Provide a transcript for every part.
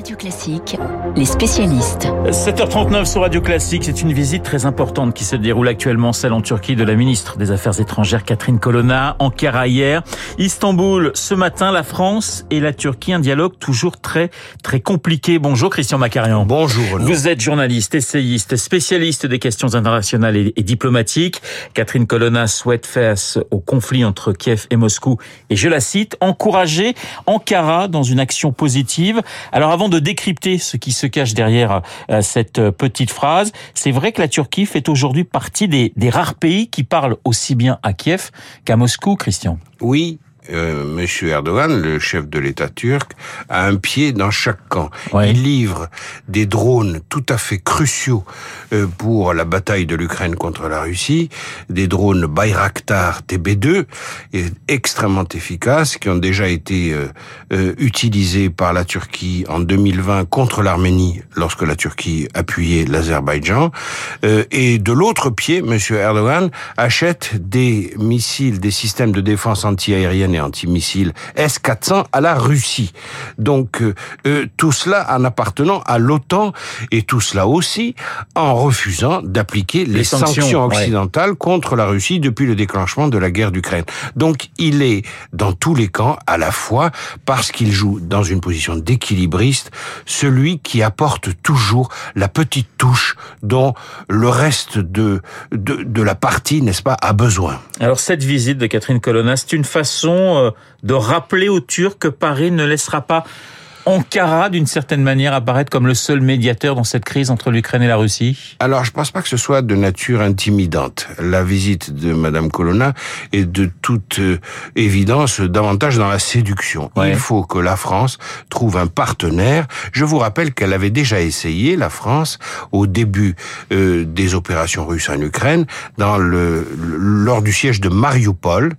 Radio Classique, les spécialistes. 7h39 sur Radio Classique, c'est une visite très importante qui se déroule actuellement, celle en Turquie de la ministre des Affaires étrangères Catherine Colonna, Ankara hier, Istanbul ce matin, la France et la Turquie, un dialogue toujours très très compliqué. Bonjour Christian Macarian. Bonjour. Vous êtes journaliste, essayiste, spécialiste des questions internationales et, et diplomatiques. Catherine Colonna souhaite face au conflit entre Kiev et Moscou et je la cite, encourager Ankara dans une action positive. Alors avant de décrypter ce qui se cache derrière euh, cette petite phrase, c'est vrai que la Turquie fait aujourd'hui partie des rares pays qui parlent aussi bien à Kiev qu'à Moscou, Christian. Oui, euh, Monsieur Erdogan, le chef de l'État turc, a un pied dans chaque camp. Ouais. Il livre des drones tout à fait cruciaux euh, pour la bataille de l'Ukraine contre la Russie, des drones Bayraktar TB2, et extrêmement efficaces, qui ont déjà été euh, euh, utilisés par la Turquie en 2020 contre l'Arménie, lorsque la Turquie appuyait l'Azerbaïdjan. Et de l'autre pied, Monsieur Erdogan achète des missiles, des systèmes de défense antiaérienne et antimissiles S-400 à la Russie. Donc euh, euh, tout cela en appartenant à l'OTAN et tout cela aussi en refusant d'appliquer les, Les sanctions, sanctions, ouais. occidentales contre la Russie depuis le déclenchement de la guerre d'Ukraine. Donc il est dans tous les camps à la fois parce qu'il joue dans une position d'équilibriste, celui qui apporte toujours la petite touche dont le reste de, de, de la partie, n'est-ce pas, a besoin. Alors cette visite de Catherine Colonna, c'est une façon euh, de rappeler aux Turcs que Paris ne laissera pas Ankara, d'une certaine manière, apparaître comme le seul médiateur dans cette crise entre l'Ukraine et la Russie Alors, je pense pas que ce soit de nature intimidante. La visite de Madame Colonna est de toute euh, évidence davantage dans la séduction. Ouais. Il faut que la France trouve un partenaire. Je vous rappelle qu'elle avait déjà essayé, la France, au début euh, des opérations russes en Ukraine, dans le, lors du siège de Mariupol,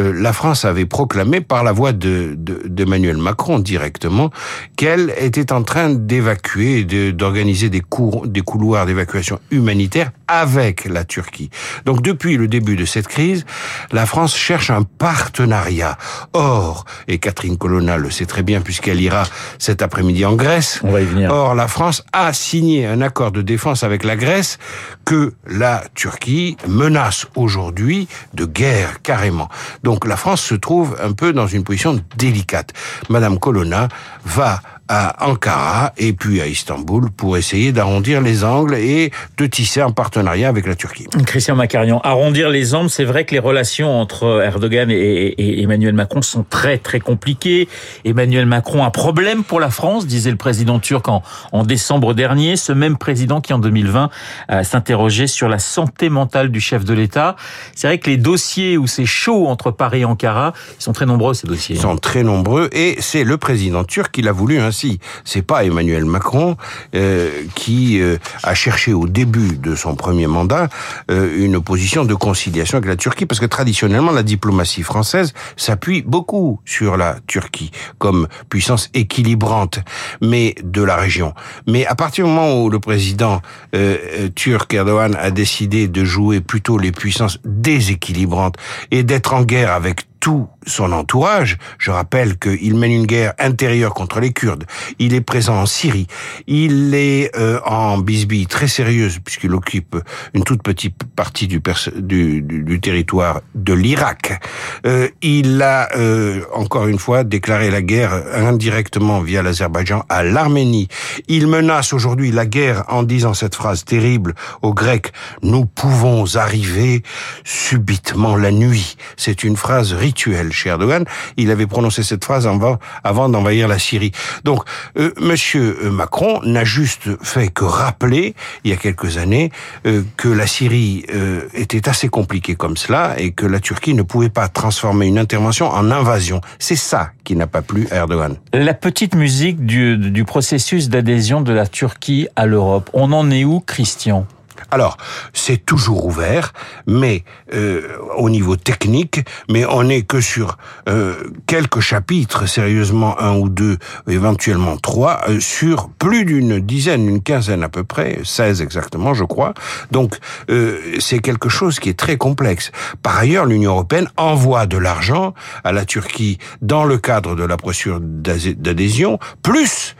euh, la France avait proclamé par la voix de de- d'Emmanuel Macron directement qu'elle était en train d'évacuer, d'organiser des, des couloirs d'évacuation humanitaire avec la Turquie. Donc depuis le début de cette crise, la France cherche un partenariat. Or, et Catherine Colonna le sait très bien puisqu'elle ira cet après-midi en Grèce, On va y venir. Or, la France a signé un accord de défense avec la Grèce que la Turquie menace aujourd'hui de guerre carrément. Donc la France se trouve un peu dans une position délicate. Madame Colonna va à Ankara et puis à Istanbul pour essayer d'arrondir les angles et de tisser un partenariat avec la Turquie. Christian Macarian, arrondir les angles, c'est vrai que les relations entre Erdogan et, Emmanuel Macron sont très très compliquées. Emmanuel Macron a un problème pour la France, disait le président turc en, en décembre dernier, ce même président qui en 2020 euh, s'interrogeait sur la santé mentale du chef de l'État. C'est vrai que les dossiers où c'est chaud entre Paris et Ankara, ils sont très nombreux ces dossiers. Ils sont très nombreux et c'est le président turc qui l'a voulu ainsi. C'est pas Emmanuel Macron euh, qui euh, a cherché au début de son premier mandat euh, une position de conciliation avec la Turquie parce que traditionnellement la diplomatie française s'appuie beaucoup sur la Turquie comme puissance équilibrante mais de la région. Mais à partir du moment où le président euh, euh, turc Erdogan a décidé de jouer plutôt les puissances déséquilibrantes et d'être en guerre avec tout son entourage. Je rappelle qu'il mène une guerre intérieure contre les Kurdes. Il est présent en Syrie. Il est euh, en bisbille très sérieuse puisqu'il occupe une toute petite partie du, du, du- du territoire de l'Irak. Euh, il a euh, encore une fois déclaré la guerre indirectement via l'Azerbaïdjan à l'Arménie. Il menace aujourd'hui la guerre en disant cette phrase terrible aux Grecs nous pouvons arriver subitement la nuit. C'est une phrase rituelle chez Erdogan. Il avait prononcé cette phrase avant, d'envahir la Syrie. Donc, euh, Monsieur Macron n'a juste fait que rappeler, il y a quelques années, euh, que la Syrie euh, était assez compliquée comme cela et que la Turquie ne pouvait pas transformer une intervention en invasion. C'est ça qui n'a pas plu à Erdogan. La petite musique du, du processus d'adhésion de la Turquie à l'Europe, on en est où, Christian? Alors, c'est toujours ouvert, mais euh, au niveau technique, mais on n'est que sur euh, quelques chapitres, sérieusement un ou deux, éventuellement trois, euh, sur plus d'une dizaine, une quinzaine à peu près, 16 exactement, je crois. Donc, euh, c'est quelque chose qui est très complexe. Par ailleurs, l'Union européenne envoie de l'argent à la Turquie dans le cadre de la procédure d'adhésion, plus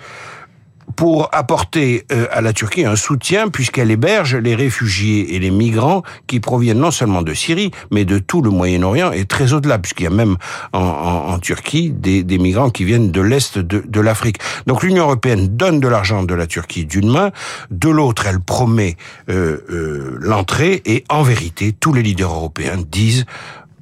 pour apporter euh, à la Turquie un soutien puisqu'elle héberge les réfugiés et les migrants qui proviennent non seulement de Syrie, mais de tout le Moyen-Orient et très au-delà, puisqu'il y a même en, en, en Turquie des, des, migrants qui viennent de l'Est de, de l'Afrique. Donc l'Union européenne donne de l'argent de la Turquie d'une main, de l'autre elle promet euh, euh, l'entrée et en vérité tous les leaders européens disent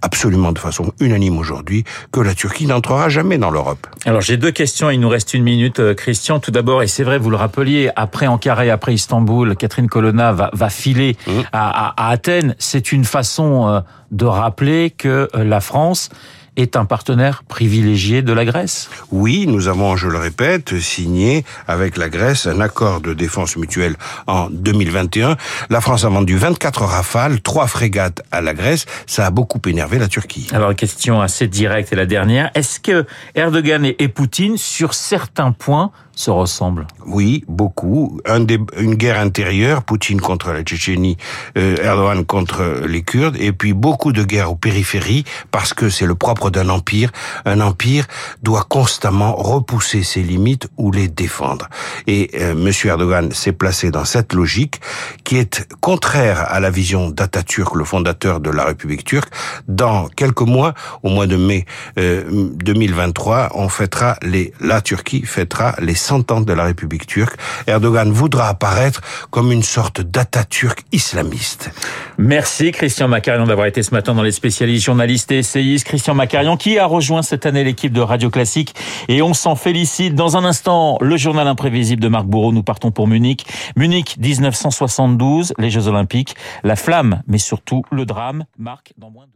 absolument de façon unanime aujourd'hui que la Turquie n'entrera jamais dans l'Europe. Alors j'ai deux questions, il nous reste une minute, euh, Christian. Tout d'abord, et c'est vrai, vous le rappeliez, après Ankara et après Istanbul, Catherine Colonna va, va filer mmh. à, à, à, Athènes. C'est une façon euh, de rappeler que euh, la France est un partenaire privilégié de la Grèce. Oui, nous avons, je le répète, signé avec la Grèce un accord de défense mutuelle en 2021. La France a vendu 24 rafales, 3 frégates à la Grèce. Ça a beaucoup énervé la Turquie. Alors, question assez directe et la dernière. Est-ce que Erdogan et Poutine, sur certains points, se ressemblent Oui, beaucoup. Un des, une guerre intérieure, Poutine contre la Tchétchénie, euh, Erdogan contre les Kurdes, et puis beaucoup de guerres aux périphéries, parce que c'est le propre d'un empire. Un empire doit constamment repousser ses limites ou les défendre. Et euh, M. Erdogan s'est placé dans cette logique qui est contraire à la vision d'Atatürk, le fondateur de la République turque. Dans quelques mois, au mois de mai euh, 2023, on fêtera les, la Turquie fêtera les 100 ans de la République turque. Erdogan voudra apparaître comme une sorte d'Atatürk islamiste. Merci Christian Macarion d'avoir été ce matin dans les spécialistes journalistes et essayistes. Christian Macarion qui a rejoint cette année l'équipe de Radio Classique et on s'en félicite. Dans un instant, le journal imprévisible de Marc Bourreau. Nous partons pour Munich. Munich 1972, les Jeux Olympiques, la flamme, mais surtout le drame. Marc, dans moins de